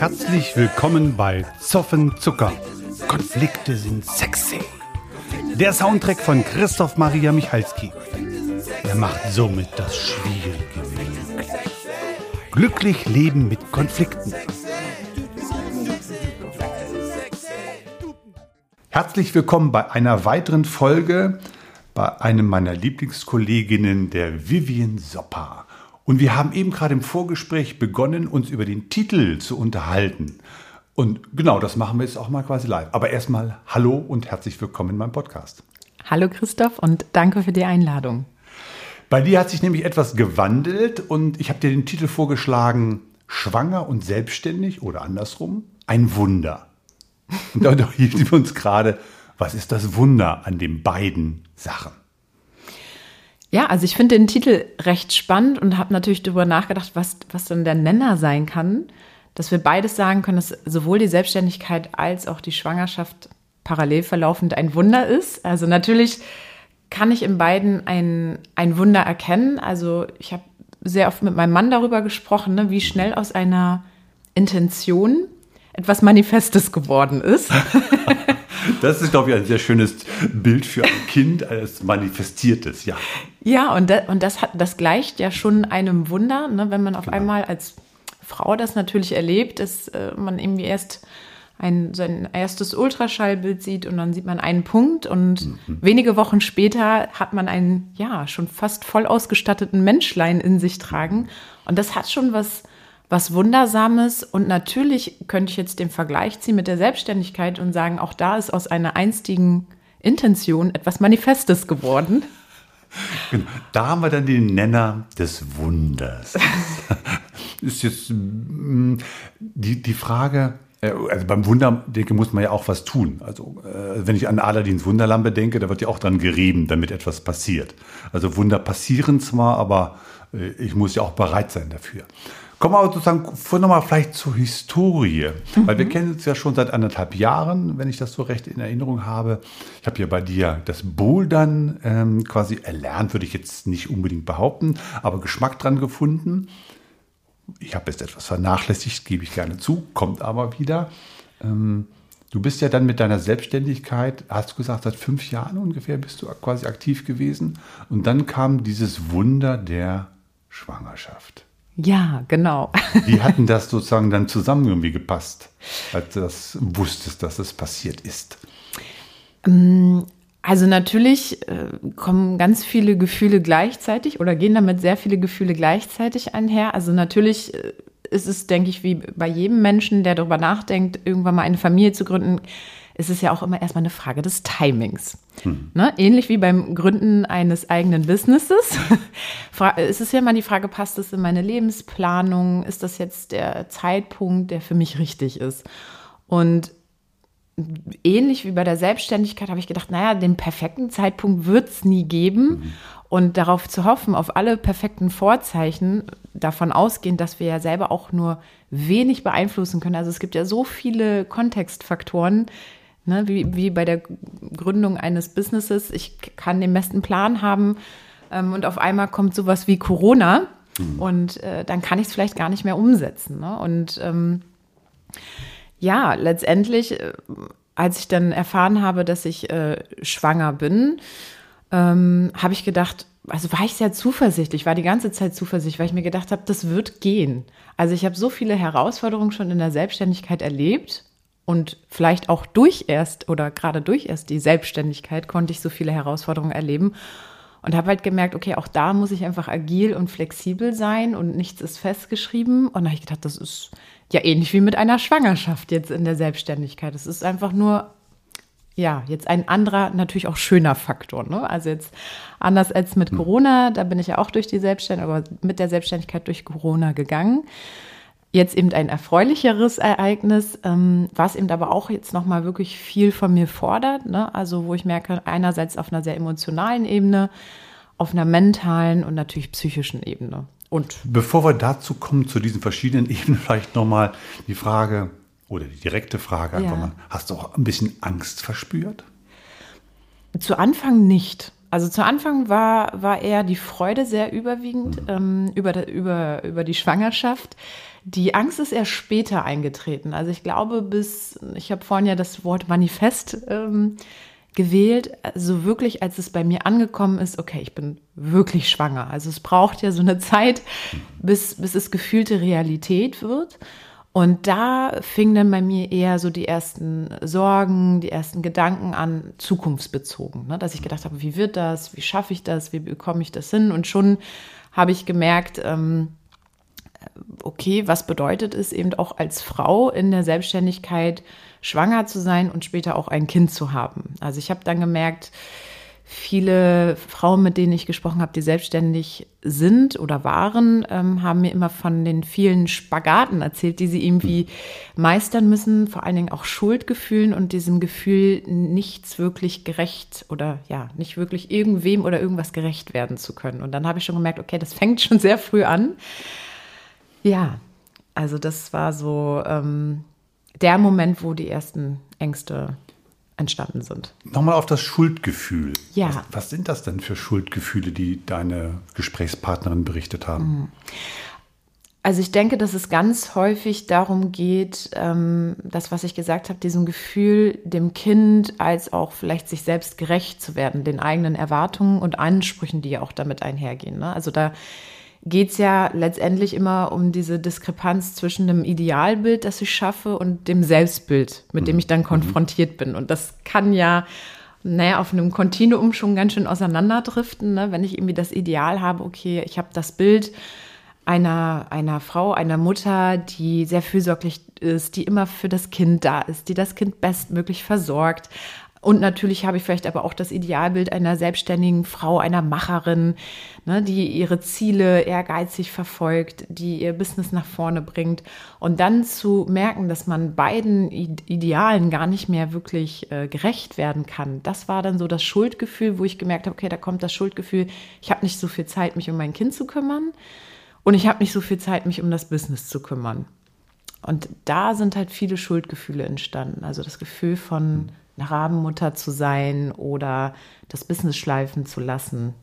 Herzlich willkommen bei Zoffen Zucker. Konflikte sind sexy. Der Soundtrack von Christoph Maria Michalski. Er macht somit das Schwierige möglich. Glücklich leben mit Konflikten. Herzlich willkommen bei einer weiteren Folge bei einem meiner Lieblingskolleginnen, der Vivian Soppa. Und wir haben eben gerade im Vorgespräch begonnen, uns über den Titel zu unterhalten. Und genau, das machen wir jetzt auch mal quasi live. Aber erstmal hallo und herzlich willkommen in meinem Podcast. Hallo Christoph und danke für die Einladung. Bei dir hat sich nämlich etwas gewandelt und ich habe dir den Titel vorgeschlagen, Schwanger und selbstständig oder andersrum, ein Wunder. Und da hielten wir uns gerade, was ist das Wunder an den beiden Sachen? Ja, also ich finde den Titel recht spannend und habe natürlich darüber nachgedacht, was, was denn der Nenner sein kann, dass wir beides sagen können, dass sowohl die Selbstständigkeit als auch die Schwangerschaft parallel verlaufend ein Wunder ist. Also natürlich kann ich in beiden ein, ein Wunder erkennen. Also ich habe sehr oft mit meinem Mann darüber gesprochen, ne, wie schnell aus einer Intention etwas Manifestes geworden ist. Das ist, glaube ich, ein sehr schönes Bild für ein Kind als manifestiertes, ja. Ja, und, das, und das, hat, das gleicht ja schon einem Wunder, ne, wenn man auf genau. einmal als Frau das natürlich erlebt, dass äh, man irgendwie erst ein, sein erstes Ultraschallbild sieht und dann sieht man einen Punkt und mhm. wenige Wochen später hat man einen, ja, schon fast voll ausgestatteten Menschlein in sich tragen. Und das hat schon was was Wundersames. Und natürlich könnte ich jetzt den Vergleich ziehen mit der Selbstständigkeit und sagen, auch da ist aus einer einstigen Intention etwas Manifestes geworden. Genau. Da haben wir dann den Nenner des Wunders. ist jetzt mm, die, die Frage, äh, also beim Wunder, denke, muss man ja auch was tun. Also, äh, wenn ich an Aladins Wunderlampe denke, da wird ja auch dran gerieben, damit etwas passiert. Also Wunder passieren zwar, aber äh, ich muss ja auch bereit sein dafür. Kommen wir aber sozusagen vor nochmal vielleicht zur Historie. Mhm. Weil wir kennen uns ja schon seit anderthalb Jahren, wenn ich das so recht in Erinnerung habe. Ich habe ja bei dir das Bouldern ähm, quasi erlernt, würde ich jetzt nicht unbedingt behaupten, aber Geschmack dran gefunden. Ich habe jetzt etwas vernachlässigt, gebe ich gerne zu, kommt aber wieder. Ähm, du bist ja dann mit deiner Selbstständigkeit, hast du gesagt, seit fünf Jahren ungefähr bist du quasi aktiv gewesen. Und dann kam dieses Wunder der Schwangerschaft. Ja, genau. Wie hatten das sozusagen dann zusammen irgendwie gepasst, als du das wusstest, dass es passiert ist? Ähm, also natürlich äh, kommen ganz viele Gefühle gleichzeitig oder gehen damit sehr viele Gefühle gleichzeitig einher. Also natürlich äh, ist es, denke ich, wie bei jedem Menschen, der darüber nachdenkt, irgendwann mal eine Familie zu gründen, ist es ja auch immer erstmal eine Frage des Timings. Hm. Ne? Ähnlich wie beim Gründen eines eigenen Businesses ist es ja immer die Frage, passt das in meine Lebensplanung? Ist das jetzt der Zeitpunkt, der für mich richtig ist? Und ähnlich wie bei der Selbstständigkeit habe ich gedacht, naja, den perfekten Zeitpunkt wird es nie geben. Mhm. Und darauf zu hoffen, auf alle perfekten Vorzeichen, davon ausgehend, dass wir ja selber auch nur wenig beeinflussen können. Also es gibt ja so viele Kontextfaktoren, Ne, wie, wie bei der Gründung eines Businesses. Ich kann den besten Plan haben ähm, und auf einmal kommt sowas wie Corona mhm. und äh, dann kann ich es vielleicht gar nicht mehr umsetzen. Ne? Und ähm, ja, letztendlich, äh, als ich dann erfahren habe, dass ich äh, schwanger bin, ähm, habe ich gedacht, also war ich sehr zuversichtlich, war die ganze Zeit zuversichtlich, weil ich mir gedacht habe, das wird gehen. Also ich habe so viele Herausforderungen schon in der Selbstständigkeit erlebt und vielleicht auch durch erst oder gerade durch erst die Selbstständigkeit konnte ich so viele Herausforderungen erleben und habe halt gemerkt, okay, auch da muss ich einfach agil und flexibel sein und nichts ist festgeschrieben. Und da habe ich gedacht, das ist ja ähnlich wie mit einer Schwangerschaft jetzt in der Selbstständigkeit. Es ist einfach nur, ja, jetzt ein anderer, natürlich auch schöner Faktor. Ne? Also jetzt anders als mit hm. Corona, da bin ich ja auch durch die Selbstständigkeit, aber mit der Selbstständigkeit durch Corona gegangen jetzt eben ein erfreulicheres Ereignis, ähm, was eben aber auch jetzt nochmal wirklich viel von mir fordert. Ne? Also wo ich merke, einerseits auf einer sehr emotionalen Ebene, auf einer mentalen und natürlich psychischen Ebene. Und bevor wir dazu kommen, zu diesen verschiedenen Ebenen, vielleicht nochmal die Frage oder die direkte Frage einfach ja. mal, hast du auch ein bisschen Angst verspürt? Zu Anfang nicht. also zu Anfang war, war eher die Freude sehr überwiegend ähm, über, über, über die Schwangerschaft. Die Angst ist erst später eingetreten. Also ich glaube, bis, ich habe vorhin ja das Wort Manifest ähm, gewählt, also wirklich, als es bei mir angekommen ist, okay, ich bin wirklich schwanger. Also es braucht ja so eine Zeit, bis, bis es gefühlte Realität wird. Und da fing dann bei mir eher so die ersten Sorgen, die ersten Gedanken an, zukunftsbezogen. Ne? Dass ich gedacht habe, wie wird das, wie schaffe ich das, wie bekomme ich das hin? Und schon habe ich gemerkt, ähm, okay, was bedeutet es eben auch als Frau in der Selbstständigkeit schwanger zu sein und später auch ein Kind zu haben. Also ich habe dann gemerkt, viele Frauen, mit denen ich gesprochen habe, die selbstständig sind oder waren, ähm, haben mir immer von den vielen Spagaten erzählt, die sie irgendwie meistern müssen, vor allen Dingen auch Schuldgefühlen und diesem Gefühl, nichts wirklich gerecht oder ja, nicht wirklich irgendwem oder irgendwas gerecht werden zu können. Und dann habe ich schon gemerkt, okay, das fängt schon sehr früh an. Ja, also das war so ähm, der Moment, wo die ersten Ängste entstanden sind. Nochmal auf das Schuldgefühl. Ja. Was, was, sind das denn für Schuldgefühle, die deine Gesprächspartnerin berichtet haben? Mhm. Also ich denke, dass es ganz häufig darum geht, ähm, das, was ich gesagt habe, diesem Gefühl, dem Kind als auch vielleicht sich selbst gerecht zu werden, den eigenen Erwartungen und Ansprüchen, die ja auch damit einhergehen. Ne? Also da geht es ja letztendlich immer um diese Diskrepanz zwischen dem Idealbild, das ich schaffe, und dem Selbstbild, mit dem mhm. ich dann mhm. konfrontiert bin. Und das kann ja, naja, auf einem Kontinuum schon ganz schön auseinanderdriften, ne? wenn ich irgendwie das Ideal habe, okay, ich habe das Bild einer, einer Frau, einer Mutter, die sehr fürsorglich ist, die immer für das Kind da ist, die das Kind bestmöglich versorgt, und natürlich habe ich vielleicht aber auch das Idealbild einer selbstständigen Frau, einer Macherin, ne, die ihre Ziele ehrgeizig verfolgt, die ihr Business nach vorne bringt. Und dann zu merken, dass man beiden Idealen gar nicht mehr wirklich äh, gerecht werden kann, das war dann so das Schuldgefühl, wo ich gemerkt habe, okay, da kommt das Schuldgefühl, ich habe nicht so viel Zeit, mich um mein Kind zu kümmern und ich habe nicht so viel Zeit, mich um das Business zu kümmern. Und da sind halt viele Schuldgefühle entstanden. Also das Gefühl von eine Rabenmutter zu sein oder das Business schleifen zu lassen.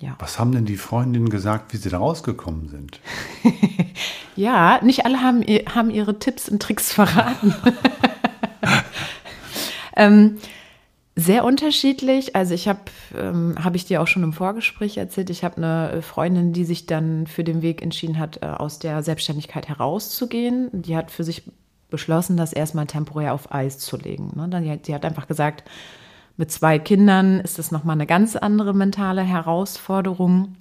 Ja. Was haben denn die Freundinnen gesagt, wie sie da rausgekommen sind? ja, nicht alle haben, haben ihre Tipps und Tricks verraten. ähm, sehr unterschiedlich. Also ich habe, ähm, habe ich dir auch schon im Vorgespräch erzählt, ich habe eine Freundin, die sich dann für den Weg entschieden hat, äh, aus der Selbstständigkeit herauszugehen. Die hat für sich beschlossen, das erstmal temporär auf Eis zu legen. Ne? Die hat einfach gesagt, mit zwei Kindern ist das nochmal eine ganz andere mentale Herausforderung.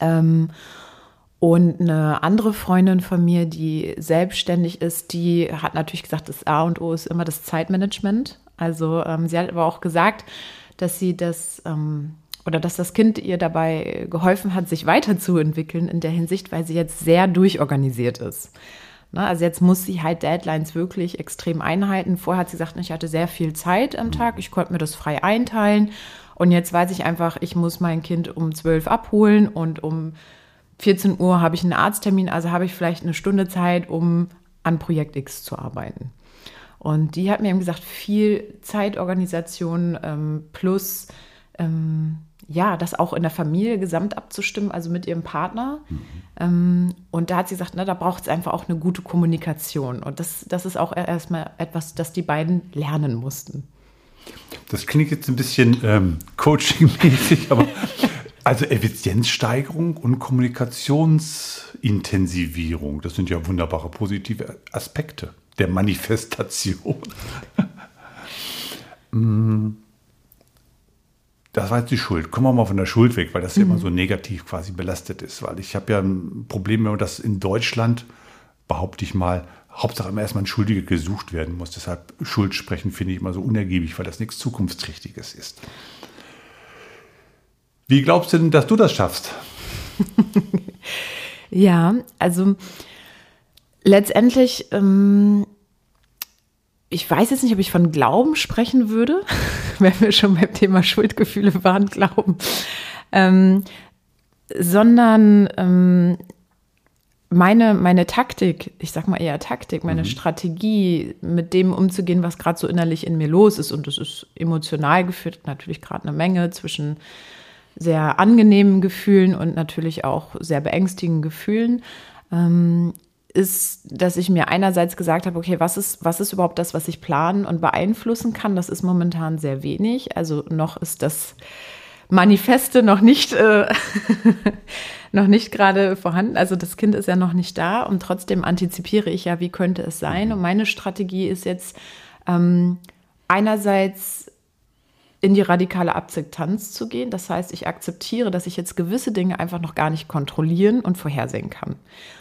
Ähm, und eine andere Freundin von mir, die selbstständig ist, die hat natürlich gesagt, das A und O ist immer das Zeitmanagement. Also ähm, sie hat aber auch gesagt, dass sie das ähm, oder dass das Kind ihr dabei geholfen hat, sich weiterzuentwickeln in der Hinsicht, weil sie jetzt sehr durchorganisiert ist. Ne, also jetzt muss sie halt Deadlines wirklich extrem einhalten. Vorher hat sie gesagt, ich hatte sehr viel Zeit am Tag, ich konnte mir das frei einteilen. Und jetzt weiß ich einfach, ich muss mein Kind um 12 abholen und um 14 Uhr habe ich einen Arzttermin, also habe ich vielleicht eine Stunde Zeit, um an Projekt X zu arbeiten. Und die hat mir eben gesagt, viel Zeitorganisation ähm, plus ähm, ja, das auch in der Familie gesamt abzustimmen, also mit ihrem Partner. Mhm. Ähm, und da hat sie gesagt, na, da braucht es einfach auch eine gute Kommunikation. Und das, das ist auch erstmal etwas, das die beiden lernen mussten. Das klingt jetzt ein bisschen ähm, coaching-mäßig, aber also Effizienzsteigerung und Kommunikationsintensivierung, das sind ja wunderbare positive Aspekte der Manifestation. mm. Das war jetzt die Schuld. Kommen wir mal von der Schuld weg, weil das mhm. ja immer so negativ quasi belastet ist. Weil ich habe ja ein Problem, wenn man das in Deutschland, behaupte ich mal, Hauptsache immer erstmal ein Schuldiger gesucht werden muss. Deshalb Schuld sprechen finde ich immer so unergiebig, weil das nichts Zukunftsträchtiges ist. Wie glaubst du denn, dass du das schaffst? ja, also letztendlich ähm, ich weiß jetzt nicht, ob ich von Glauben sprechen würde, wenn wir schon beim Thema Schuldgefühle waren, Glauben, ähm, sondern ähm, meine, meine Taktik, ich sag mal eher Taktik, meine mhm. Strategie, mit dem umzugehen, was gerade so innerlich in mir los ist, und das ist emotional geführt, natürlich gerade eine Menge zwischen sehr angenehmen Gefühlen und natürlich auch sehr beängstigenden Gefühlen, ähm, ist, dass ich mir einerseits gesagt habe, okay, was ist, was ist überhaupt das, was ich planen und beeinflussen kann? Das ist momentan sehr wenig. Also noch ist das Manifeste noch nicht, äh, noch nicht gerade vorhanden. Also das Kind ist ja noch nicht da und trotzdem antizipiere ich ja, wie könnte es sein. Und meine Strategie ist jetzt ähm, einerseits in die radikale Akzeptanz zu gehen. Das heißt, ich akzeptiere, dass ich jetzt gewisse Dinge einfach noch gar nicht kontrollieren und vorhersehen kann.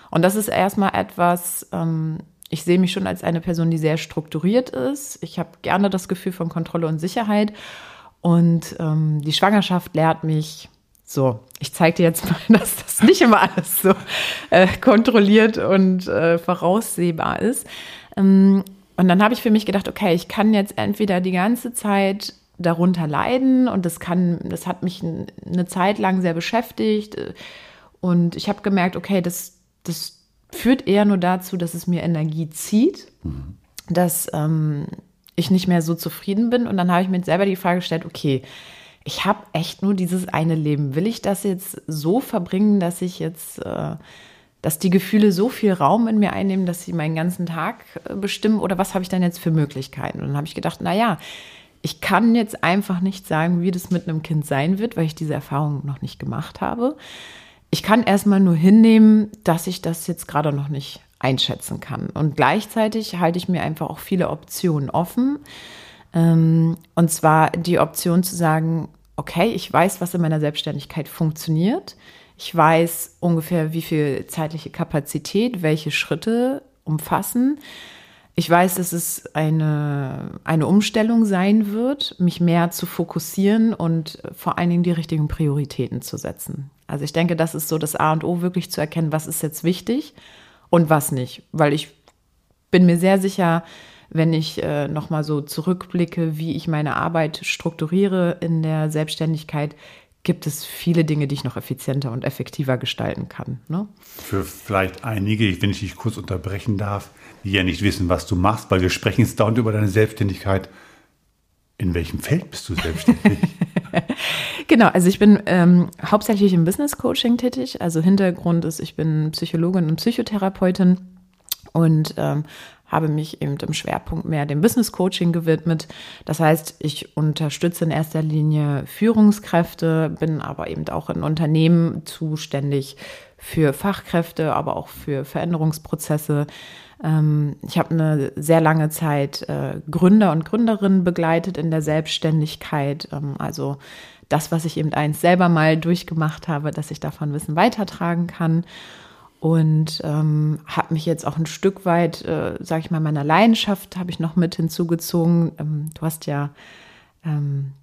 Und das ist erstmal etwas, ähm, ich sehe mich schon als eine Person, die sehr strukturiert ist. Ich habe gerne das Gefühl von Kontrolle und Sicherheit. Und ähm, die Schwangerschaft lehrt mich, so, ich zeige dir jetzt mal, dass das nicht immer alles so äh, kontrolliert und äh, voraussehbar ist. Ähm, und dann habe ich für mich gedacht, okay, ich kann jetzt entweder die ganze Zeit darunter leiden und das kann, das hat mich eine Zeit lang sehr beschäftigt und ich habe gemerkt, okay, das, das führt eher nur dazu, dass es mir Energie zieht, mhm. dass ähm, ich nicht mehr so zufrieden bin und dann habe ich mir selber die Frage gestellt, okay, ich habe echt nur dieses eine Leben. Will ich das jetzt so verbringen, dass ich jetzt, äh, dass die Gefühle so viel Raum in mir einnehmen, dass sie meinen ganzen Tag äh, bestimmen? Oder was habe ich dann jetzt für Möglichkeiten? Und dann habe ich gedacht, na ja, ich kann jetzt einfach nicht sagen, wie das mit einem Kind sein wird, weil ich diese Erfahrung noch nicht gemacht habe. Ich kann erstmal nur hinnehmen, dass ich das jetzt gerade noch nicht einschätzen kann. Und gleichzeitig halte ich mir einfach auch viele Optionen offen. Ähm, und zwar die Option zu sagen, okay, ich weiß, was in meiner Selbstständigkeit funktioniert. Ich weiß ungefähr, wie viel zeitliche Kapazität, welche Schritte umfassen. Ich weiß, dass es eine, eine Umstellung sein wird, mich mehr zu fokussieren und vor allen Dingen die richtigen Prioritäten zu setzen. Also ich denke, das ist so das A und O, wirklich zu erkennen, was ist jetzt wichtig und was nicht. Weil ich bin mir sehr sicher, wenn ich äh, nochmal so zurückblicke, wie ich meine Arbeit strukturiere in der Selbstständigkeit, gibt es viele Dinge, die ich noch effizienter und effektiver gestalten kann. Ne? Für vielleicht einige, wenn ich dich kurz unterbrechen darf, die ja nicht wissen, was du machst, weil wir sprechen jetzt dauernd über deine Selbstständigkeit. In welchem Feld bist du selbstständig? genau, also ich bin ähm, hauptsächlich im Business Coaching tätig. Also Hintergrund ist, ich bin Psychologin und Psychotherapeutin und ähm, habe mich eben im Schwerpunkt mehr dem Business Coaching gewidmet. Das heißt, ich unterstütze in erster Linie Führungskräfte, bin aber eben auch in Unternehmen zuständig für Fachkräfte, aber auch für Veränderungsprozesse. Ähm, ich habe eine sehr lange Zeit äh, Gründer und Gründerinnen begleitet in der Selbstständigkeit. Ähm, also das, was ich eben eins selber mal durchgemacht habe, dass ich davon Wissen weitertragen kann und ähm, habe mich jetzt auch ein Stück weit, äh, sage ich mal, meiner Leidenschaft habe ich noch mit hinzugezogen. Ähm, du hast ja ähm,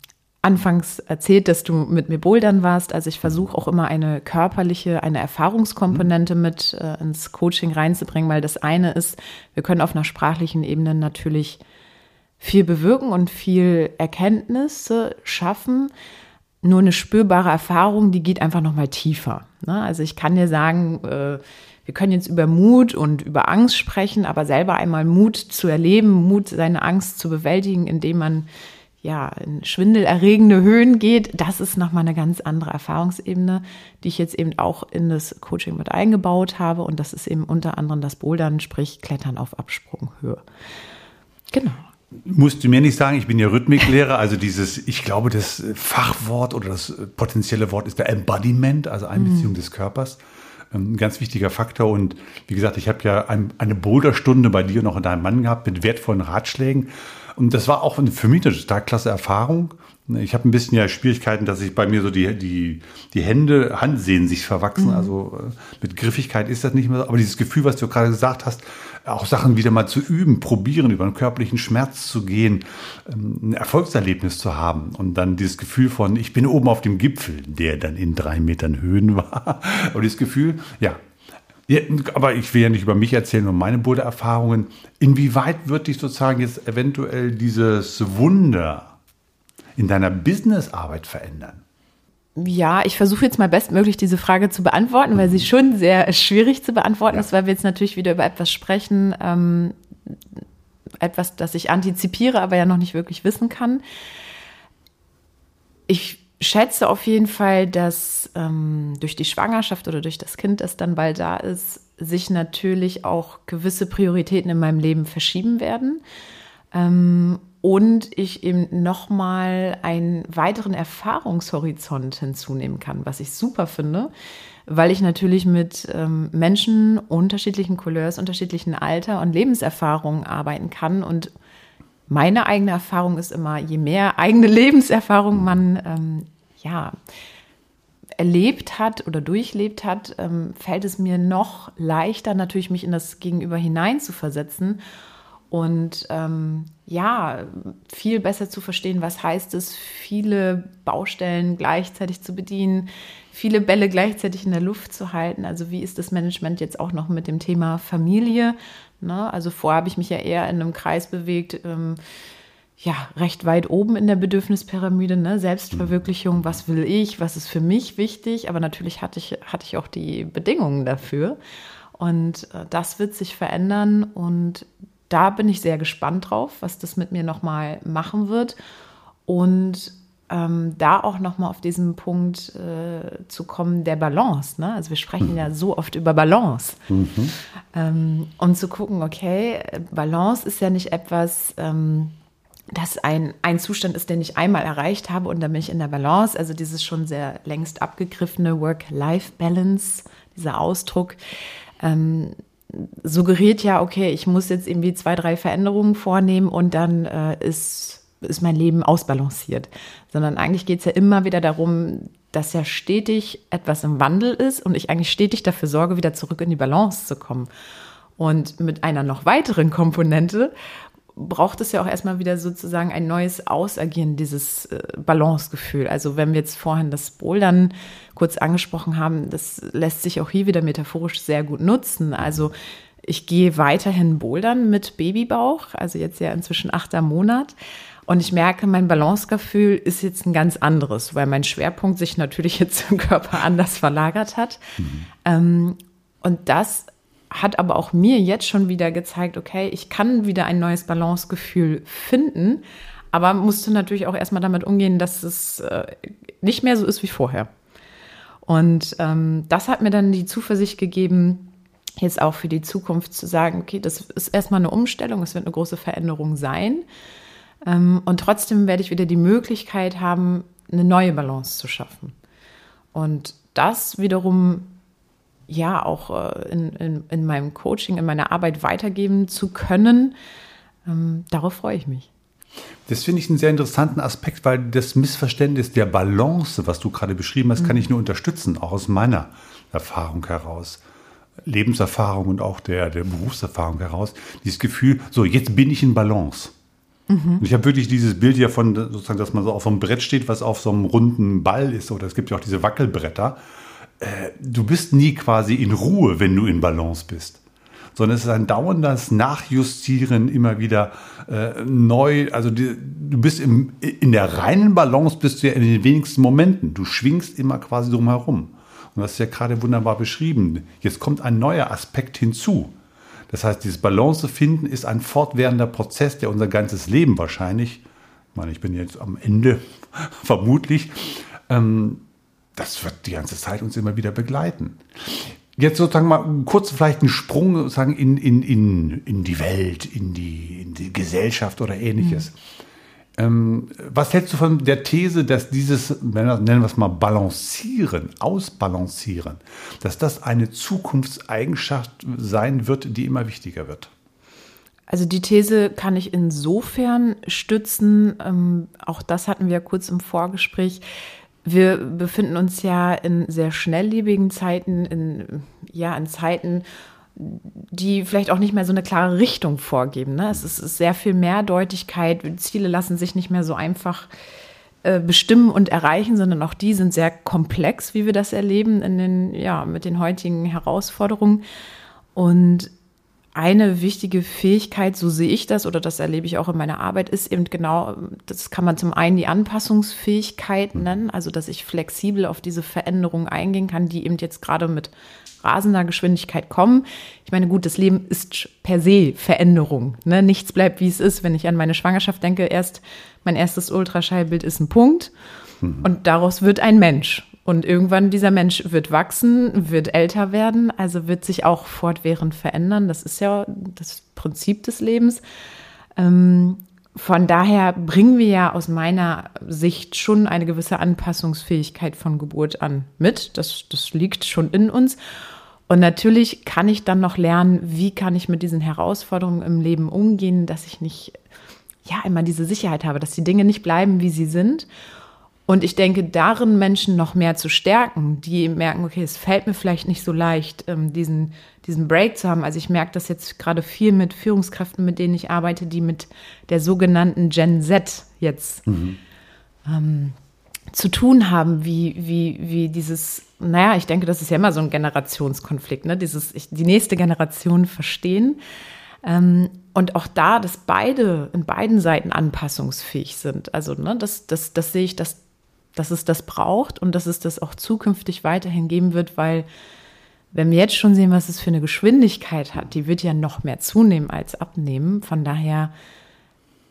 anfangs erzählt, dass du mit mir bouldern warst. Also ich versuche auch immer eine körperliche, eine Erfahrungskomponente mit äh, ins Coaching reinzubringen, weil das eine ist, wir können auf einer sprachlichen Ebene natürlich viel bewirken und viel Erkenntnisse schaffen nur eine spürbare Erfahrung, die geht einfach noch mal tiefer. Ne? Also ich kann dir sagen, äh, wir können jetzt über Mut und über Angst sprechen, aber selber einmal Mut zu erleben, Mut, seine Angst zu bewältigen, indem man ja in schwindelerregende Höhen geht, das ist nochmal eine ganz andere Erfahrungsebene, die ich jetzt eben auch in das Coaching mit eingebaut habe. Und das ist eben unter anderem das Bouldern, sprich Klettern auf Absprunghöhe. Genau musst du mir nicht sagen, ich bin ja Rhythmiklehrer, also dieses, ich glaube, das Fachwort oder das potenzielle Wort ist der Embodiment, also Einbeziehung mhm. des Körpers. Ähm, ein ganz wichtiger Faktor. Und wie gesagt, ich habe ja ein, eine Boulderstunde bei dir noch in deinem Mann gehabt mit wertvollen Ratschlägen. Und das war auch für mich eine total klasse Erfahrung. Ich habe ein bisschen ja Schwierigkeiten, dass sich bei mir so die, die, die Hände, Handsehen sich verwachsen. Mhm. Also äh, mit Griffigkeit ist das nicht mehr so. Aber dieses Gefühl, was du gerade gesagt hast, auch Sachen wieder mal zu üben, probieren, über einen körperlichen Schmerz zu gehen, ähm, ein Erfolgserlebnis zu haben und dann dieses Gefühl von, ich bin oben auf dem Gipfel, der dann in drei Metern Höhen war. Aber dieses Gefühl, ja, ja, aber ich will ja nicht über mich erzählen und meine Boulder-Erfahrungen. Inwieweit wird dich sozusagen jetzt eventuell dieses Wunder in deiner Businessarbeit verändern? Ja, ich versuche jetzt mal bestmöglich diese Frage zu beantworten, weil sie schon sehr schwierig zu beantworten ja. ist, weil wir jetzt natürlich wieder über etwas sprechen, ähm, etwas, das ich antizipiere, aber ja noch nicht wirklich wissen kann. Ich schätze auf jeden Fall, dass ähm, durch die Schwangerschaft oder durch das Kind, das dann bald da ist, sich natürlich auch gewisse Prioritäten in meinem Leben verschieben werden. Ähm, und ich eben nochmal einen weiteren Erfahrungshorizont hinzunehmen kann, was ich super finde, weil ich natürlich mit ähm, Menschen unterschiedlichen Couleurs, unterschiedlichen Alter und Lebenserfahrungen arbeiten kann. Und meine eigene Erfahrung ist immer, je mehr eigene Lebenserfahrung man ähm, ja, erlebt hat oder durchlebt hat, ähm, fällt es mir noch leichter, natürlich mich in das Gegenüber hineinzuversetzen und ähm, ja, viel besser zu verstehen, was heißt es, viele Baustellen gleichzeitig zu bedienen, viele Bälle gleichzeitig in der Luft zu halten. Also wie ist das Management jetzt auch noch mit dem Thema Familie? Ne? Also vorher habe ich mich ja eher in einem Kreis bewegt, ähm, ja, recht weit oben in der Bedürfnispyramide, ne? Selbstverwirklichung, was will ich, was ist für mich wichtig, aber natürlich hatte ich, hatte ich auch die Bedingungen dafür. Und äh, das wird sich verändern und da bin ich sehr gespannt drauf, was das mit mir nochmal machen wird. Und ähm, da auch nochmal auf diesen Punkt äh, zu kommen der Balance. Ne? Also wir sprechen mhm. ja so oft über Balance. Mhm. Ähm, und zu gucken, okay, Balance ist ja nicht etwas, ähm, das ein, ein Zustand ist, den ich einmal erreicht habe und dann bin ich in der Balance. Also dieses schon sehr längst abgegriffene Work-Life-Balance, dieser Ausdruck. Ähm, suggeriert ja, okay, ich muss jetzt irgendwie zwei, drei Veränderungen vornehmen und dann äh, ist, ist mein Leben ausbalanciert. Sondern eigentlich geht es ja immer wieder darum, dass ja stetig etwas im Wandel ist und ich eigentlich stetig dafür sorge, wieder zurück in die Balance zu kommen. Und mit einer noch weiteren Komponente braucht es ja auch erstmal wieder sozusagen ein neues Ausagieren dieses äh, Balancegefühl. Also wenn wir jetzt vorhin das Bouldern kurz angesprochen haben, das lässt sich auch hier wieder metaphorisch sehr gut nutzen. Also ich gehe weiterhin Bouldern mit Babybauch, also jetzt ja inzwischen achter Monat. Und ich merke, mein Balancegefühl ist jetzt ein ganz anderes, weil mein Schwerpunkt sich natürlich jetzt im Körper anders verlagert hat. Mhm. Ähm, und das hat aber auch mir jetzt schon wieder gezeigt, okay, ich kann wieder ein neues Balancegefühl finden, aber musste natürlich auch erstmal damit umgehen, dass es äh, nicht mehr so ist wie vorher. Und ähm, das hat mir dann die Zuversicht gegeben, jetzt auch für die Zukunft zu sagen, okay, das ist erstmal eine Umstellung, es wird eine große Veränderung sein. Ähm, und trotzdem werde ich wieder die Möglichkeit haben, eine neue Balance zu schaffen. Und das wiederum ja auch äh, in, in, in meinem Coaching, in meiner Arbeit weitergeben zu können. Ähm, darauf freue ich mich. Das finde ich einen sehr interessanten Aspekt, weil das Missverständnis der Balance, was du gerade beschrieben hast, mhm. kann ich nur unterstützen, auch aus meiner Erfahrung heraus. Lebenserfahrung und auch der, der Berufserfahrung heraus. Dieses Gefühl, so, jetzt bin ich in Balance. Mhm. Ich habe wirklich dieses Bild hier von, sozusagen, dass man so auf einem Brett steht, was auf so einem runden Ball ist, oder es gibt ja auch diese Wackelbretter. Äh, du bist nie quasi in Ruhe, wenn du in Balance bist. Sondern es ist ein dauerndes Nachjustieren, immer wieder äh, neu. Also die, du bist im, in der reinen Balance bist du ja in den wenigsten Momenten. Du schwingst immer quasi drumherum. Und das ist ja gerade wunderbar beschrieben. Jetzt kommt ein neuer Aspekt hinzu. Das heißt, dieses Balance finden ist ein fortwährender Prozess, der unser ganzes Leben wahrscheinlich, ich meine, ich bin jetzt am Ende, vermutlich, ähm, das wird die ganze Zeit uns immer wieder begleiten. Jetzt sozusagen mal kurz vielleicht einen Sprung sozusagen in, in, in, in die Welt, in die, in die Gesellschaft oder ähnliches. Mhm. Ähm, was hältst du von der These, dass dieses, nennen wir es mal, Balancieren, Ausbalancieren, dass das eine Zukunftseigenschaft sein wird, die immer wichtiger wird? Also die These kann ich insofern stützen, ähm, auch das hatten wir kurz im Vorgespräch, wir befinden uns ja in sehr schnelllebigen Zeiten, in, ja, in Zeiten, die vielleicht auch nicht mehr so eine klare Richtung vorgeben. Ne? Es ist sehr viel Mehrdeutigkeit. Ziele lassen sich nicht mehr so einfach äh, bestimmen und erreichen, sondern auch die sind sehr komplex, wie wir das erleben in den, ja, mit den heutigen Herausforderungen. Und eine wichtige Fähigkeit, so sehe ich das oder das erlebe ich auch in meiner Arbeit, ist eben genau, das kann man zum einen die Anpassungsfähigkeit mhm. nennen, also dass ich flexibel auf diese Veränderungen eingehen kann, die eben jetzt gerade mit rasender Geschwindigkeit kommen. Ich meine, gut, das Leben ist per se Veränderung. Ne? Nichts bleibt, wie es ist. Wenn ich an meine Schwangerschaft denke, erst mein erstes Ultraschallbild ist ein Punkt mhm. und daraus wird ein Mensch. Und irgendwann dieser Mensch wird wachsen, wird älter werden, also wird sich auch fortwährend verändern. Das ist ja das Prinzip des Lebens. Ähm, von daher bringen wir ja aus meiner Sicht schon eine gewisse Anpassungsfähigkeit von Geburt an mit. Das, das liegt schon in uns. Und natürlich kann ich dann noch lernen, wie kann ich mit diesen Herausforderungen im Leben umgehen, dass ich nicht, ja, immer diese Sicherheit habe, dass die Dinge nicht bleiben, wie sie sind und ich denke, darin Menschen noch mehr zu stärken, die merken, okay, es fällt mir vielleicht nicht so leicht, ähm, diesen, diesen Break zu haben. Also ich merke das jetzt gerade viel mit Führungskräften, mit denen ich arbeite, die mit der sogenannten Gen Z jetzt mhm. ähm, zu tun haben, wie, wie, wie dieses, naja, ich denke, das ist ja immer so ein Generationskonflikt, ne? Dieses, ich, die nächste Generation verstehen. Ähm, und auch da, dass beide in beiden Seiten anpassungsfähig sind. Also, ne, das, das, das sehe ich, dass dass es das braucht und dass es das auch zukünftig weiterhin geben wird, weil wenn wir jetzt schon sehen, was es für eine Geschwindigkeit hat, die wird ja noch mehr zunehmen als abnehmen. Von daher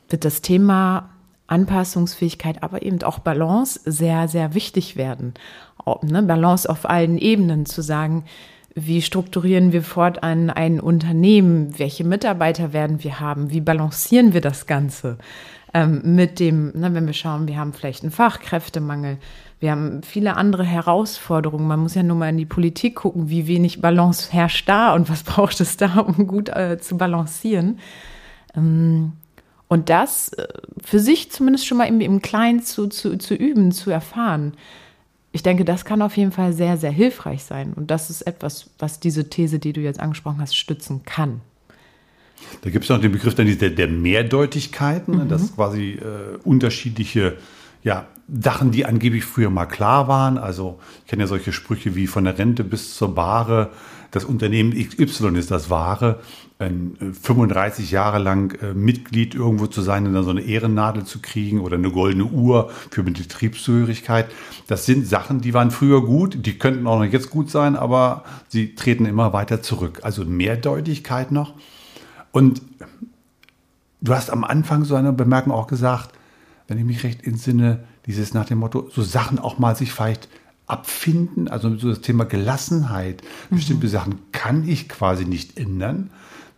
wird das Thema Anpassungsfähigkeit, aber eben auch Balance sehr, sehr wichtig werden. Ne? Balance auf allen Ebenen zu sagen, wie strukturieren wir fortan ein Unternehmen? Welche Mitarbeiter werden wir haben? Wie balancieren wir das Ganze? Ähm, mit dem, ne, wenn wir schauen, wir haben vielleicht einen Fachkräftemangel, wir haben viele andere Herausforderungen. Man muss ja nur mal in die Politik gucken, wie wenig Balance herrscht da und was braucht es da, um gut äh, zu balancieren. Ähm, und das äh, für sich zumindest schon mal im, im Kleinen zu, zu, zu üben, zu erfahren. Ich denke, das kann auf jeden Fall sehr, sehr hilfreich sein. Und das ist etwas, was diese These, die du jetzt angesprochen hast, stützen kann. Da gibt es noch den Begriff der, der Mehrdeutigkeiten, mhm. dass quasi äh, unterschiedliche ja, Sachen, die angeblich früher mal klar waren. Also ich kenne ja solche Sprüche wie von der Rente bis zur Ware. Das Unternehmen XY ist das Wahre. 35 äh, Jahre lang äh, Mitglied irgendwo zu sein und dann so eine Ehrennadel zu kriegen oder eine goldene Uhr für Betriebszugehörigkeit. Das sind Sachen, die waren früher gut, die könnten auch noch jetzt gut sein, aber sie treten immer weiter zurück. Also Mehrdeutigkeit noch. Und du hast am Anfang so eine Bemerkung auch gesagt, wenn ich mich recht entsinne, dieses nach dem Motto, so Sachen auch mal sich vielleicht abfinden, also so das Thema Gelassenheit. Mhm. Bestimmte Sachen kann ich quasi nicht ändern.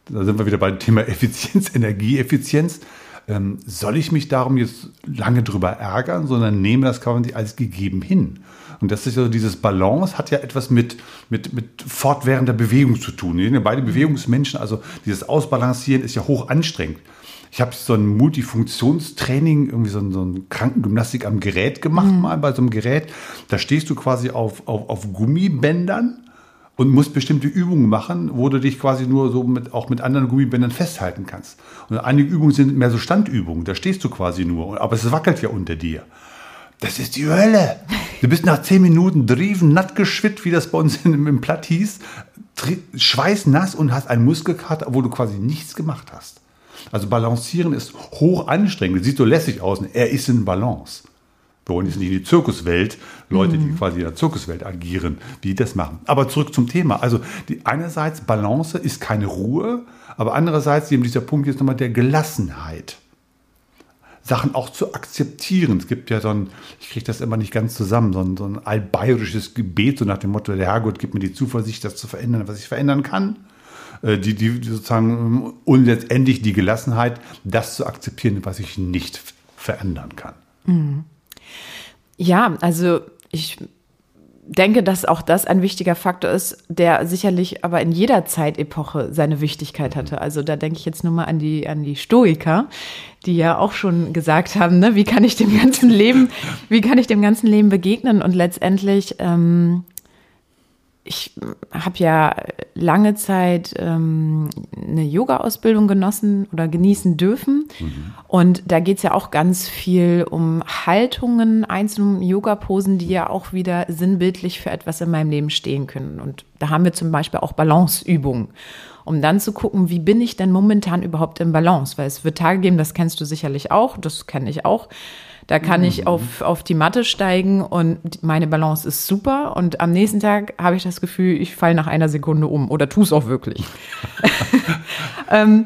Da sind wir wieder beim Thema Effizienz, Energieeffizienz. Ähm, soll ich mich darum jetzt lange drüber ärgern, sondern nehme das quasi als gegeben hin? Und das ist ja so dieses Balance, hat ja etwas mit, mit, mit fortwährender Bewegung zu tun. Wir sind ja beide Bewegungsmenschen, also dieses Ausbalancieren ist ja hoch anstrengend. Ich habe so ein Multifunktionstraining, irgendwie so ein, so ein Krankengymnastik am Gerät gemacht, mhm. mal bei so einem Gerät. Da stehst du quasi auf, auf, auf Gummibändern und musst bestimmte Übungen machen, wo du dich quasi nur so mit, auch mit anderen Gummibändern festhalten kannst. Und einige Übungen sind mehr so Standübungen, da stehst du quasi nur, aber es wackelt ja unter dir. Das ist die Hölle. Du bist nach zehn Minuten drieven, natt geschwitzt, wie das bei uns im, Platt hieß, schweißnass und hast einen Muskelkater, wo du quasi nichts gemacht hast. Also balancieren ist hoch anstrengend. Sieht so lässig aus. Er ist in Balance. Wir wollen jetzt nicht in die Zirkuswelt, Leute, die mhm. quasi in der Zirkuswelt agieren, wie die das machen. Aber zurück zum Thema. Also die, einerseits Balance ist keine Ruhe, aber andererseits eben dieser Punkt jetzt nochmal der Gelassenheit. Sachen auch zu akzeptieren. Es gibt ja so ein, ich kriege das immer nicht ganz zusammen, so ein, so ein altbayerisches Gebet, so nach dem Motto, der Herrgott gibt mir die Zuversicht, das zu verändern, was ich verändern kann. Äh, die, die sozusagen, und letztendlich die Gelassenheit, das zu akzeptieren, was ich nicht verändern kann. Mhm. Ja, also ich denke, dass auch das ein wichtiger Faktor ist, der sicherlich aber in jeder Zeitepoche seine Wichtigkeit hatte. Also da denke ich jetzt nur mal an die, an die Stoiker, die ja auch schon gesagt haben, ne, wie kann ich dem ganzen Leben, wie kann ich dem ganzen Leben begegnen? Und letztendlich ähm, ich habe ja lange Zeit ähm, eine Yoga-Ausbildung genossen oder genießen dürfen. Mhm. Und da geht es ja auch ganz viel um Haltungen, einzelne Yoga-Posen, die ja auch wieder sinnbildlich für etwas in meinem Leben stehen können. Und da haben wir zum Beispiel auch Balanceübungen, um dann zu gucken, wie bin ich denn momentan überhaupt im Balance? Weil es wird Tage geben, das kennst du sicherlich auch, das kenne ich auch da kann mhm. ich auf, auf die Matte steigen und meine Balance ist super. Und am nächsten Tag habe ich das Gefühl, ich falle nach einer Sekunde um oder tue es auch wirklich. ähm,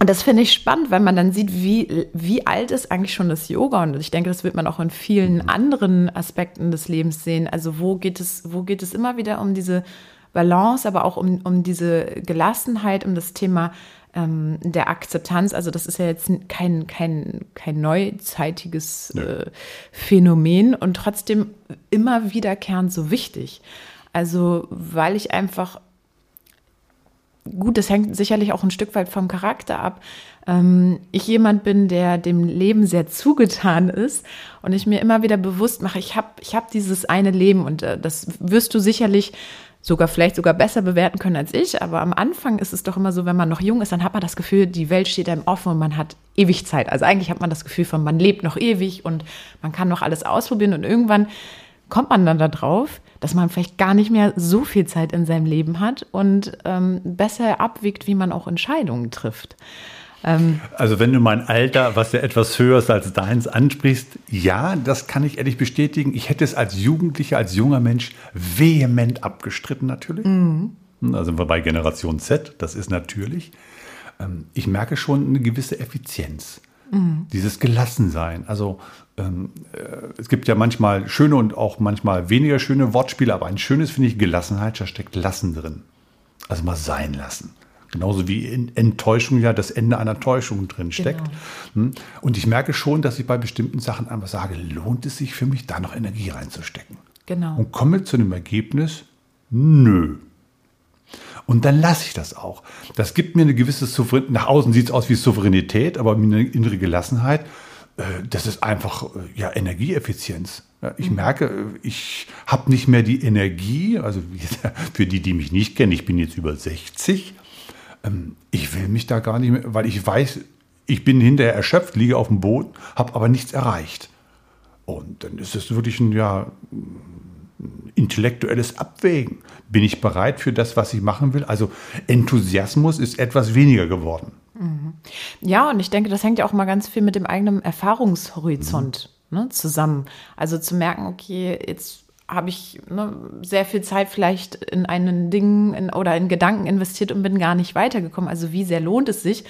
und das finde ich spannend, weil man dann sieht, wie, wie alt ist eigentlich schon das Yoga. Und ich denke, das wird man auch in vielen mhm. anderen Aspekten des Lebens sehen. Also wo geht es, wo geht es immer wieder um diese Balance, aber auch um, um diese Gelassenheit, um das Thema ähm, der Akzeptanz. Also das ist ja jetzt kein, kein, kein neuzeitiges äh, Phänomen und trotzdem immer wiederkehrend so wichtig. Also weil ich einfach, gut, das hängt sicherlich auch ein Stück weit vom Charakter ab. Ähm, ich jemand bin, der dem Leben sehr zugetan ist und ich mir immer wieder bewusst mache, ich habe ich hab dieses eine Leben und äh, das wirst du sicherlich sogar vielleicht sogar besser bewerten können als ich. Aber am Anfang ist es doch immer so, wenn man noch jung ist, dann hat man das Gefühl, die Welt steht einem offen und man hat ewig Zeit. Also eigentlich hat man das Gefühl von, man lebt noch ewig und man kann noch alles ausprobieren und irgendwann kommt man dann darauf, dass man vielleicht gar nicht mehr so viel Zeit in seinem Leben hat und ähm, besser abwägt, wie man auch Entscheidungen trifft. Ähm, also wenn du mein Alter, was ja etwas höher ist als deins, ansprichst, ja, das kann ich ehrlich bestätigen. Ich hätte es als Jugendlicher, als junger Mensch vehement abgestritten natürlich. Mhm. Also sind wir bei Generation Z, das ist natürlich. Ähm, ich merke schon eine gewisse Effizienz. Mhm. Dieses Gelassensein. Also ähm, äh, es gibt ja manchmal schöne und auch manchmal weniger schöne Wortspiele, aber ein schönes finde ich Gelassenheit, da steckt Lassen drin. Also mal sein lassen. Genauso wie in Enttäuschung ja das Ende einer Täuschung drin steckt. Genau. Hm? Und ich merke schon, dass ich bei bestimmten Sachen einfach sage, lohnt es sich für mich, da noch Energie reinzustecken? Genau. Und komme zu dem Ergebnis, nö. Und dann lasse ich das auch. Das gibt mir eine gewisse Souveränität. Nach außen sieht es aus wie Souveränität, aber eine innere Gelassenheit. Äh, das ist einfach äh, ja, Energieeffizienz. Ich mhm. merke, äh, ich habe nicht mehr die Energie, also für die, die mich nicht kennen, ich bin jetzt über 60, ähm, ich will mich da gar nicht mehr, weil ich weiß, ich bin hinterher erschöpft, liege auf dem Boden, habe aber nichts erreicht. Und dann ist es wirklich ein ja, intellektuelles Abwägen. Bin ich bereit für das, was ich machen will? Also Enthusiasmus ist etwas weniger geworden. Mhm. Ja, und ich denke, das hängt ja auch mal ganz viel mit dem eigenen Erfahrungshorizont mhm. ne, zusammen. Also zu merken, okay, jetzt habe ich ne, sehr viel Zeit vielleicht in einen Ding in, oder in Gedanken investiert und bin gar nicht weitergekommen. Also wie sehr lohnt es sich?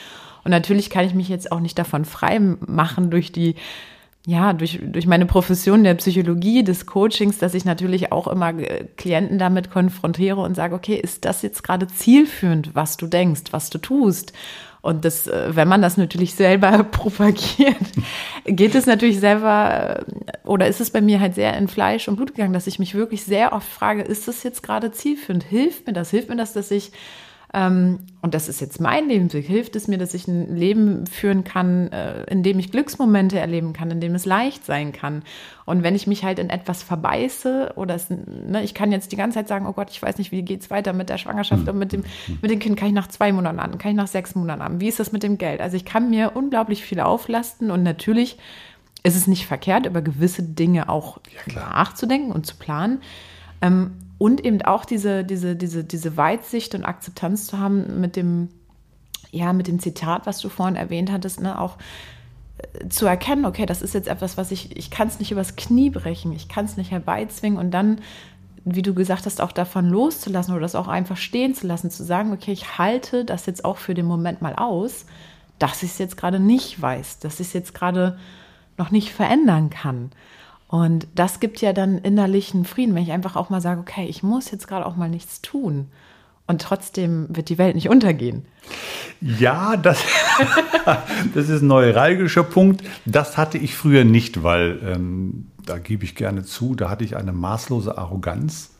Und natürlich kann ich mich jetzt auch nicht davon frei machen durch die ja, durch, durch meine Profession der Psychologie, des Coachings, dass ich natürlich auch immer Klienten damit konfrontiere und sage, okay, ist das jetzt gerade zielführend, was du denkst, was du tust? Und das, äh, wenn man das natürlich selber propagiert, geht es natürlich selber, äh, oder ist es bei mir halt sehr in Fleisch und Blut gegangen, dass ich mich wirklich sehr oft frage, ist das jetzt gerade zielführend? Hilft mir das? Hilft mir das, dass ich und das ist jetzt mein Lebensweg. Hilft es mir, dass ich ein Leben führen kann, äh, in dem ich Glücksmomente erleben kann, in dem es leicht sein kann. Und wenn ich mich halt in etwas verbeiße oder es, ne, ich kann jetzt die ganze Zeit sagen, oh Gott, ich weiß nicht, wie geht's weiter mit der Schwangerschaft und mit dem, mit dem Kind, kann ich nach zwei Monaten an, kann ich nach sechs Monaten an, wie ist das mit dem Geld? Also ich kann mir unglaublich viel auflasten und natürlich ist es nicht verkehrt, über gewisse Dinge auch ja, nachzudenken und zu planen. Ähm, und eben auch diese, diese, diese, diese Weitsicht und Akzeptanz zu haben mit dem, ja, mit dem Zitat, was du vorhin erwähnt hattest, ne, auch äh, zu erkennen, okay, das ist jetzt etwas, was ich, ich kann es nicht übers Knie brechen, ich kann es nicht herbeizwingen und dann, wie du gesagt hast, auch davon loszulassen oder das auch einfach stehen zu lassen, zu sagen, okay, ich halte das jetzt auch für den Moment mal aus, dass ich es jetzt gerade nicht weiß, dass ich es jetzt gerade noch nicht verändern kann. Und das gibt ja dann innerlichen Frieden, wenn ich einfach auch mal sage, okay, ich muss jetzt gerade auch mal nichts tun. Und trotzdem wird die Welt nicht untergehen. Ja, das, das ist ein neuralgischer Punkt. Das hatte ich früher nicht, weil ähm, da gebe ich gerne zu, da hatte ich eine maßlose Arroganz,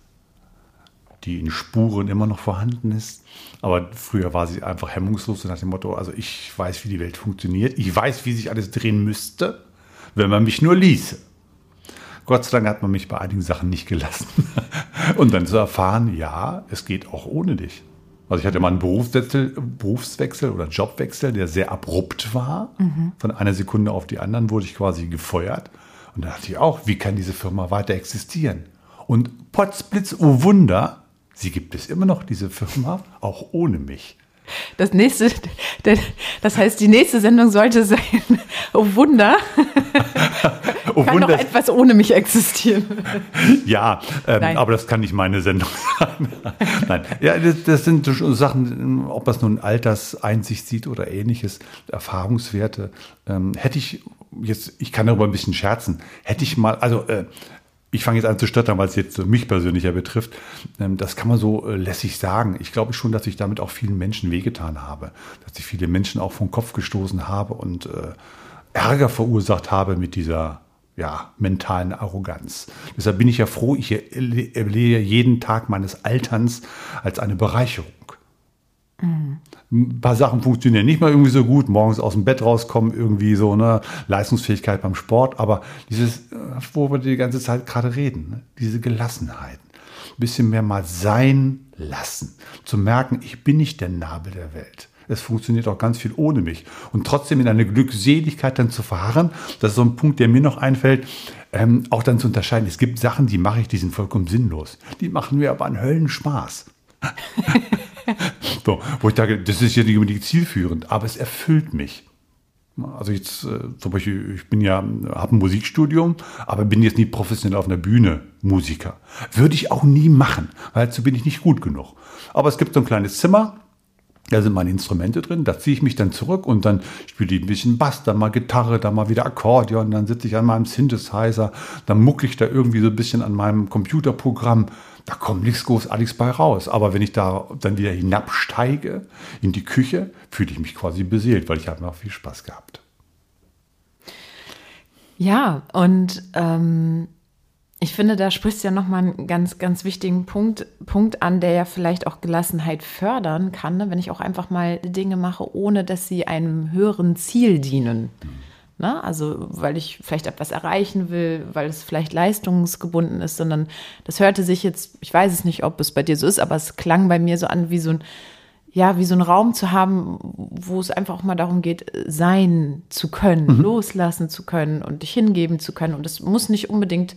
die in Spuren immer noch vorhanden ist. Aber früher war sie einfach hemmungslos nach dem Motto, also ich weiß, wie die Welt funktioniert. Ich weiß, wie sich alles drehen müsste, wenn man mich nur ließe. Gott sei Dank hat man mich bei einigen Sachen nicht gelassen. Und dann zu erfahren, ja, es geht auch ohne dich. Also ich hatte mal einen Berufswechsel, Berufswechsel oder Jobwechsel, der sehr abrupt war. Mhm. Von einer Sekunde auf die anderen wurde ich quasi gefeuert. Und da dachte ich auch, wie kann diese Firma weiter existieren? Und Potzblitz, oh Wunder, sie gibt es immer noch, diese Firma, auch ohne mich. Das nächste, das heißt, die nächste Sendung sollte sein, oh Wunder. Oh kann Wunder. auch etwas ohne mich existieren. Ja, ähm, aber das kann nicht meine Sendung sein. Nein, ja, das, das, sind Sachen, ob das nun Alterseinsicht sieht oder ähnliches, Erfahrungswerte. Ähm, hätte ich jetzt, ich kann darüber ein bisschen scherzen, hätte ich mal, also äh, ich fange jetzt an zu stottern, weil es jetzt mich persönlich ja betrifft. Ähm, das kann man so äh, lässig sagen. Ich glaube schon, dass ich damit auch vielen Menschen wehgetan habe. Dass ich viele Menschen auch vom Kopf gestoßen habe und äh, Ärger verursacht habe mit dieser ja, mentalen Arroganz. Deshalb bin ich ja froh, ich erlebe jeden Tag meines Alterns als eine Bereicherung. Mhm. Ein paar Sachen funktionieren nicht mal irgendwie so gut, morgens aus dem Bett rauskommen, irgendwie so, ne, Leistungsfähigkeit beim Sport, aber dieses, äh, wo wir die ganze Zeit gerade reden, ne? diese Gelassenheit, ein bisschen mehr mal sein lassen, zu merken, ich bin nicht der Nabel der Welt. Es funktioniert auch ganz viel ohne mich. Und trotzdem in eine Glückseligkeit dann zu verharren, das ist so ein Punkt, der mir noch einfällt, ähm, auch dann zu unterscheiden. Es gibt Sachen, die mache ich, die sind vollkommen sinnlos. Die machen mir aber einen Höllenspaß. so, wo ich sage, das ist ja nicht unbedingt zielführend, aber es erfüllt mich. Also jetzt äh, zum Beispiel, ich bin ja, habe ein Musikstudium, aber bin jetzt nie professionell auf einer Bühne Musiker. Würde ich auch nie machen, weil dazu bin ich nicht gut genug. Aber es gibt so ein kleines Zimmer, da sind meine Instrumente drin, da ziehe ich mich dann zurück und dann spiele ich ein bisschen Bass, dann mal Gitarre, dann mal wieder Akkordeon, dann sitze ich an meinem Synthesizer, dann mucke ich da irgendwie so ein bisschen an meinem Computerprogramm da kommt nichts großartiges bei raus. Aber wenn ich da dann wieder hinabsteige in die Küche, fühle ich mich quasi beseelt, weil ich habe noch viel Spaß gehabt. Ja, und ähm, ich finde, da sprichst du ja nochmal einen ganz, ganz wichtigen Punkt, Punkt an, der ja vielleicht auch Gelassenheit fördern kann, ne? wenn ich auch einfach mal Dinge mache, ohne dass sie einem höheren Ziel dienen. Mhm. Ne? Also weil ich vielleicht etwas erreichen will, weil es vielleicht leistungsgebunden ist, sondern das hörte sich jetzt, ich weiß es nicht, ob es bei dir so ist, aber es klang bei mir so an wie so ein, ja, wie so ein Raum zu haben, wo es einfach auch mal darum geht, sein zu können, mhm. loslassen zu können und dich hingeben zu können. Und es muss nicht unbedingt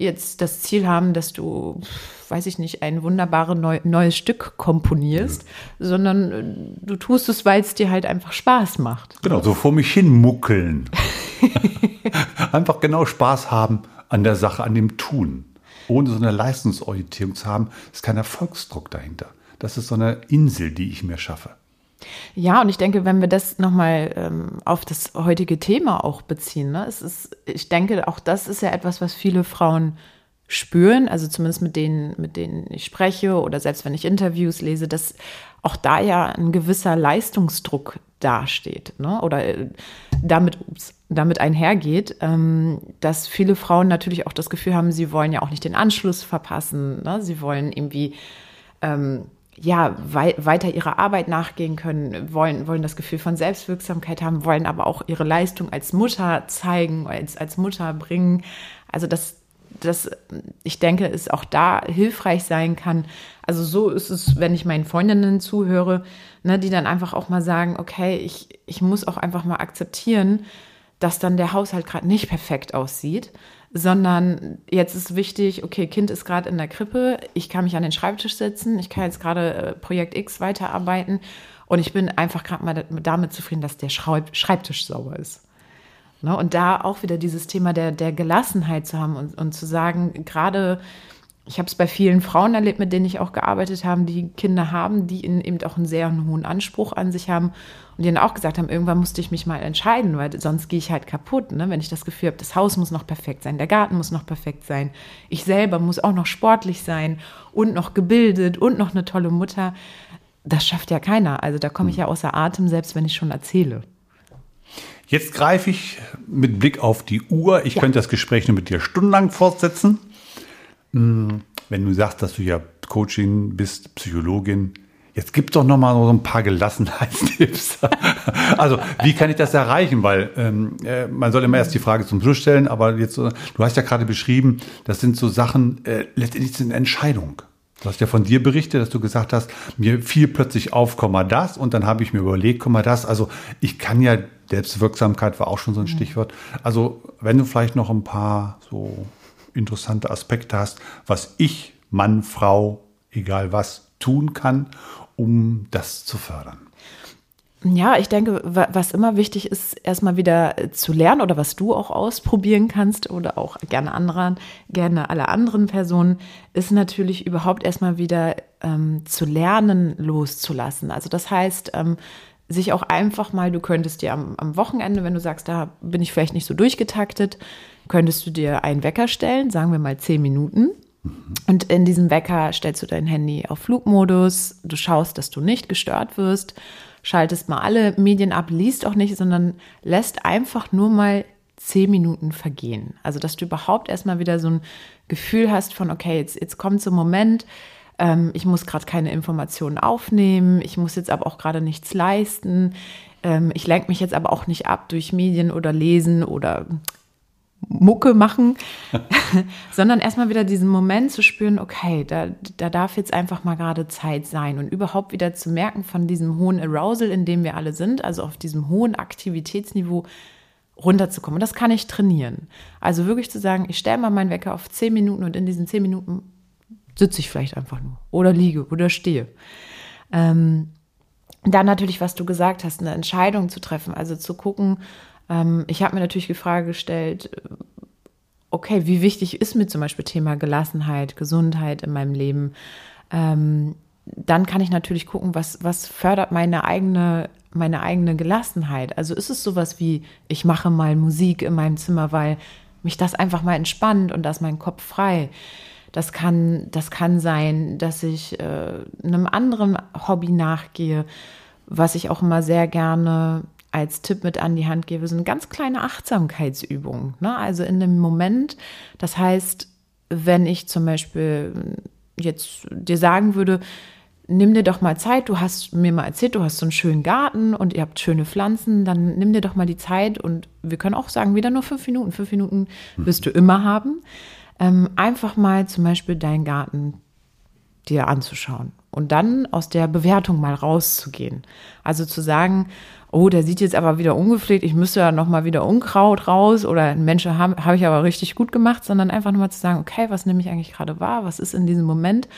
jetzt das Ziel haben, dass du, weiß ich nicht, ein wunderbares neu, neues Stück komponierst, mhm. sondern äh, du tust es, weil es dir halt einfach Spaß macht. Genau, so vor mich hin muckeln. einfach genau Spaß haben an der Sache, an dem Tun. Ohne so eine Leistungsorientierung zu haben, ist kein Erfolgsdruck dahinter. Das ist so eine Insel, die ich mir schaffe. Ja, und ich denke, wenn wir das nochmal ähm, auf das heutige Thema auch beziehen, ne, es ist, ich denke, auch das ist ja etwas, was viele Frauen spüren, also zumindest mit denen, mit denen ich spreche oder selbst wenn ich Interviews lese, dass auch da ja ein gewisser Leistungsdruck dasteht, ne? Oder äh, damit, ups, damit einhergeht, ähm, dass viele Frauen natürlich auch das Gefühl haben, sie wollen ja auch nicht den Anschluss verpassen, ne? Sie wollen irgendwie ähm, ja, wei weiter ihrer Arbeit nachgehen können, wollen, wollen das Gefühl von Selbstwirksamkeit haben, wollen aber auch ihre Leistung als Mutter zeigen, als, als Mutter bringen. Also das, das, ich denke, es auch da hilfreich sein kann. Also so ist es, wenn ich meinen Freundinnen zuhöre, ne, die dann einfach auch mal sagen, okay, ich, ich muss auch einfach mal akzeptieren, dass dann der Haushalt gerade nicht perfekt aussieht sondern jetzt ist wichtig, okay, Kind ist gerade in der Krippe, ich kann mich an den Schreibtisch setzen, ich kann jetzt gerade äh, Projekt X weiterarbeiten und ich bin einfach gerade mal damit zufrieden, dass der Schreibtisch sauber ist. Ne? Und da auch wieder dieses Thema der, der Gelassenheit zu haben und, und zu sagen, gerade ich habe es bei vielen Frauen erlebt, mit denen ich auch gearbeitet habe, die Kinder haben, die eben auch einen sehr hohen Anspruch an sich haben und die dann auch gesagt haben, irgendwann musste ich mich mal entscheiden, weil sonst gehe ich halt kaputt, ne? wenn ich das Gefühl habe, das Haus muss noch perfekt sein, der Garten muss noch perfekt sein, ich selber muss auch noch sportlich sein und noch gebildet und noch eine tolle Mutter. Das schafft ja keiner. Also da komme ich ja außer Atem, selbst wenn ich schon erzähle. Jetzt greife ich mit Blick auf die Uhr. Ich ja. könnte das Gespräch nur mit dir stundenlang fortsetzen. Hm, wenn du sagst, dass du ja Coaching bist, Psychologin, Jetzt gibt doch noch mal so ein paar Gelassenheitstipps. also, wie kann ich das erreichen? Weil ähm, äh, man soll immer erst die Frage zum Schluss stellen, aber jetzt, äh, du hast ja gerade beschrieben, das sind so Sachen, äh, letztendlich sind Entscheidung. Du hast ja von dir berichtet, dass du gesagt hast, mir fiel plötzlich auf, Komma das und dann habe ich mir überlegt, Komma das. Also ich kann ja, Selbstwirksamkeit war auch schon so ein mhm. Stichwort. Also wenn du vielleicht noch ein paar so interessante Aspekte hast, was ich, Mann, Frau, egal was, tun kann, um das zu fördern. Ja, ich denke, was immer wichtig ist, erstmal wieder zu lernen oder was du auch ausprobieren kannst oder auch gerne anderen, gerne alle anderen Personen, ist natürlich überhaupt erstmal wieder ähm, zu lernen, loszulassen. Also das heißt, ähm, sich auch einfach mal, du könntest dir am, am Wochenende, wenn du sagst, da bin ich vielleicht nicht so durchgetaktet, könntest du dir einen Wecker stellen, sagen wir mal zehn Minuten. Und in diesem Wecker stellst du dein Handy auf Flugmodus, du schaust, dass du nicht gestört wirst schaltest mal alle Medien ab, liest auch nicht, sondern lässt einfach nur mal zehn Minuten vergehen. Also, dass du überhaupt erstmal wieder so ein Gefühl hast von, okay, jetzt, jetzt kommt so ein Moment, ähm, ich muss gerade keine Informationen aufnehmen, ich muss jetzt aber auch gerade nichts leisten, ähm, ich lenke mich jetzt aber auch nicht ab durch Medien oder Lesen oder Mucke machen, sondern erstmal wieder diesen Moment zu spüren, okay, da, da darf jetzt einfach mal gerade Zeit sein und überhaupt wieder zu merken von diesem hohen Arousal, in dem wir alle sind, also auf diesem hohen Aktivitätsniveau runterzukommen. Und das kann ich trainieren. Also wirklich zu sagen, ich stelle mal meinen Wecker auf zehn Minuten und in diesen zehn Minuten sitze ich vielleicht einfach nur oder liege oder stehe. Ähm, dann natürlich, was du gesagt hast, eine Entscheidung zu treffen, also zu gucken, ähm, ich habe mir natürlich die Frage gestellt, okay, wie wichtig ist mir zum Beispiel Thema Gelassenheit, Gesundheit in meinem Leben? Ähm, dann kann ich natürlich gucken, was, was fördert meine eigene, meine eigene Gelassenheit. Also ist es sowas wie, ich mache mal Musik in meinem Zimmer, weil mich das einfach mal entspannt und da ist mein Kopf frei. Das kann, das kann sein, dass ich äh, einem anderen Hobby nachgehe, was ich auch immer sehr gerne als Tipp mit an die Hand gebe, sind ganz kleine Achtsamkeitsübungen. Ne? Also in dem Moment, das heißt, wenn ich zum Beispiel jetzt dir sagen würde, nimm dir doch mal Zeit, du hast mir mal erzählt, du hast so einen schönen Garten und ihr habt schöne Pflanzen, dann nimm dir doch mal die Zeit und wir können auch sagen, wieder nur fünf Minuten. Fünf Minuten wirst du immer haben. Ähm, einfach mal zum Beispiel deinen Garten dir anzuschauen und dann aus der Bewertung mal rauszugehen. Also zu sagen, oh, der sieht jetzt aber wieder ungepflegt, ich müsste ja nochmal wieder Unkraut raus oder ein Mensch habe hab ich aber richtig gut gemacht, sondern einfach nochmal zu sagen, okay, was nehme ich eigentlich gerade wahr, was ist in diesem Moment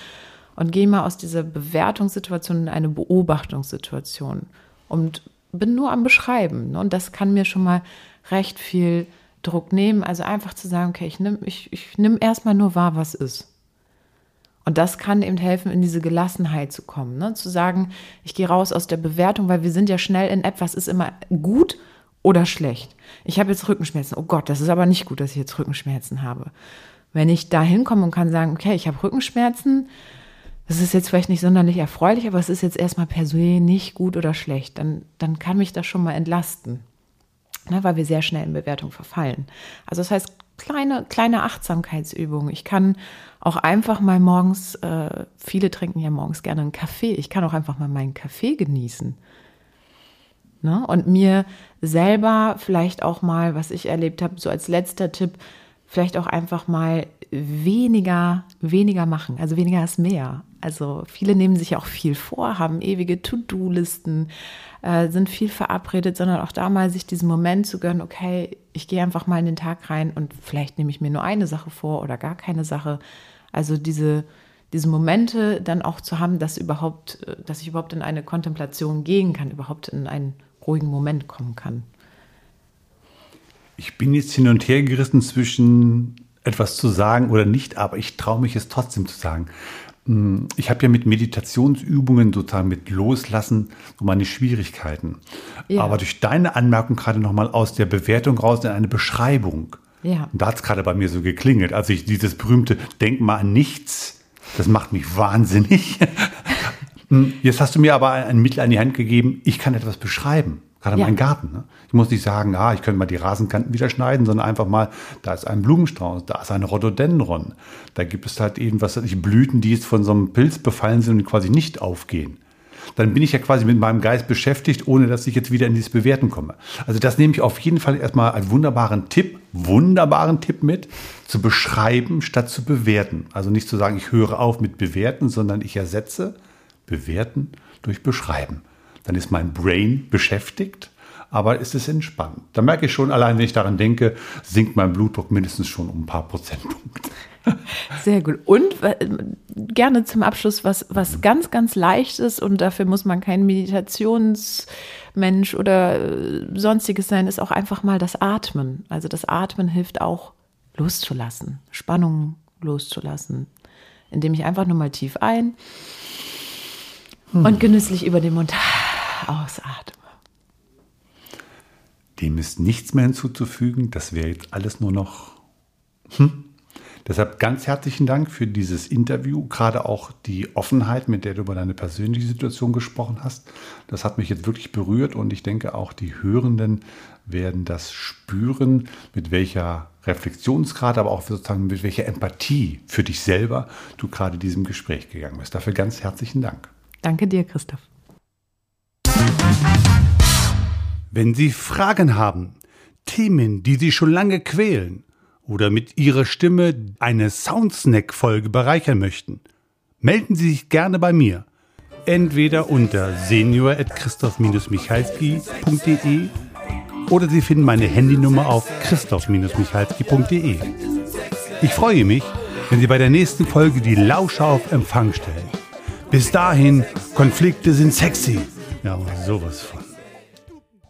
und gehe mal aus dieser Bewertungssituation in eine Beobachtungssituation und bin nur am Beschreiben. Ne? Und das kann mir schon mal recht viel Druck nehmen. Also einfach zu sagen, okay, ich nehme ich, ich nehm erstmal nur wahr, was ist. Und das kann eben helfen, in diese Gelassenheit zu kommen. Ne? Zu sagen, ich gehe raus aus der Bewertung, weil wir sind ja schnell in etwas ist immer gut oder schlecht. Ich habe jetzt Rückenschmerzen. Oh Gott, das ist aber nicht gut, dass ich jetzt Rückenschmerzen habe. Wenn ich da hinkomme und kann sagen, okay, ich habe Rückenschmerzen, das ist jetzt vielleicht nicht sonderlich erfreulich, aber es ist jetzt erstmal per se nicht gut oder schlecht, dann, dann kann mich das schon mal entlasten. Ne, weil wir sehr schnell in Bewertung verfallen. Also das heißt, kleine, kleine Achtsamkeitsübungen. Ich kann auch einfach mal morgens, äh, viele trinken ja morgens gerne einen Kaffee. Ich kann auch einfach mal meinen Kaffee genießen. Ne? Und mir selber vielleicht auch mal, was ich erlebt habe, so als letzter Tipp, vielleicht auch einfach mal weniger, weniger machen. Also weniger ist mehr. Also viele nehmen sich auch viel vor, haben ewige To-Do-Listen, äh, sind viel verabredet, sondern auch da mal sich diesen Moment zu gönnen, okay, ich gehe einfach mal in den Tag rein und vielleicht nehme ich mir nur eine Sache vor oder gar keine Sache. Also diese, diese Momente dann auch zu haben, dass überhaupt, äh, dass ich überhaupt in eine Kontemplation gehen kann, überhaupt in einen ruhigen Moment kommen kann. Ich bin jetzt hin und her gerissen zwischen etwas zu sagen oder nicht, aber ich traue mich es trotzdem zu sagen. Hm, ich habe ja mit Meditationsübungen sozusagen mit Loslassen so meine Schwierigkeiten. Ja. Aber durch deine Anmerkung gerade nochmal aus der Bewertung raus in eine Beschreibung. Ja. Und da hat es gerade bei mir so geklingelt. Also ich dieses berühmte Denk mal an nichts, das macht mich wahnsinnig. Hm, jetzt hast du mir aber ein Mittel an die Hand gegeben, ich kann etwas beschreiben. Gerade ja. mein Garten. Ne? Ich muss nicht sagen, ah, ich könnte mal die Rasenkanten wieder schneiden, sondern einfach mal, da ist ein Blumenstrauß, da ist ein Rhododendron. Da gibt es halt eben, was weiß ich, Blüten, die jetzt von so einem Pilz befallen sind und quasi nicht aufgehen. dann bin ich ja quasi mit meinem Geist beschäftigt, ohne dass ich jetzt wieder in dieses Bewerten komme. Also das nehme ich auf jeden Fall erstmal als wunderbaren Tipp, wunderbaren Tipp mit, zu beschreiben statt zu bewerten. Also nicht zu sagen, ich höre auf mit bewerten, sondern ich ersetze bewerten durch beschreiben. Dann ist mein Brain beschäftigt, aber es ist entspannt. Da merke ich schon, allein wenn ich daran denke, sinkt mein Blutdruck mindestens schon um ein paar Prozentpunkte. Sehr gut. Und gerne zum Abschluss was, was ganz, ganz leichtes und dafür muss man kein Meditationsmensch oder äh, sonstiges sein, ist auch einfach mal das Atmen. Also das Atmen hilft auch loszulassen, Spannungen loszulassen, indem ich einfach nur mal tief ein hm. und genüsslich über den Mund ausatme. Dem ist nichts mehr hinzuzufügen. Das wäre jetzt alles nur noch. Hm. Deshalb ganz herzlichen Dank für dieses Interview, gerade auch die Offenheit, mit der du über deine persönliche Situation gesprochen hast. Das hat mich jetzt wirklich berührt und ich denke auch die Hörenden werden das spüren, mit welcher Reflexionsgrad, aber auch sozusagen mit welcher Empathie für dich selber du gerade diesem Gespräch gegangen bist. Dafür ganz herzlichen Dank. Danke dir, Christoph. Wenn Sie Fragen haben, Themen, die Sie schon lange quälen oder mit Ihrer Stimme eine Soundsnack-Folge bereichern möchten, melden Sie sich gerne bei mir. Entweder unter senior.christoph-michalski.de oder Sie finden meine Handynummer auf christoph-michalski.de. Ich freue mich, wenn Sie bei der nächsten Folge die Lauscher auf Empfang stellen. Bis dahin, Konflikte sind sexy. Ja, aber sowas von.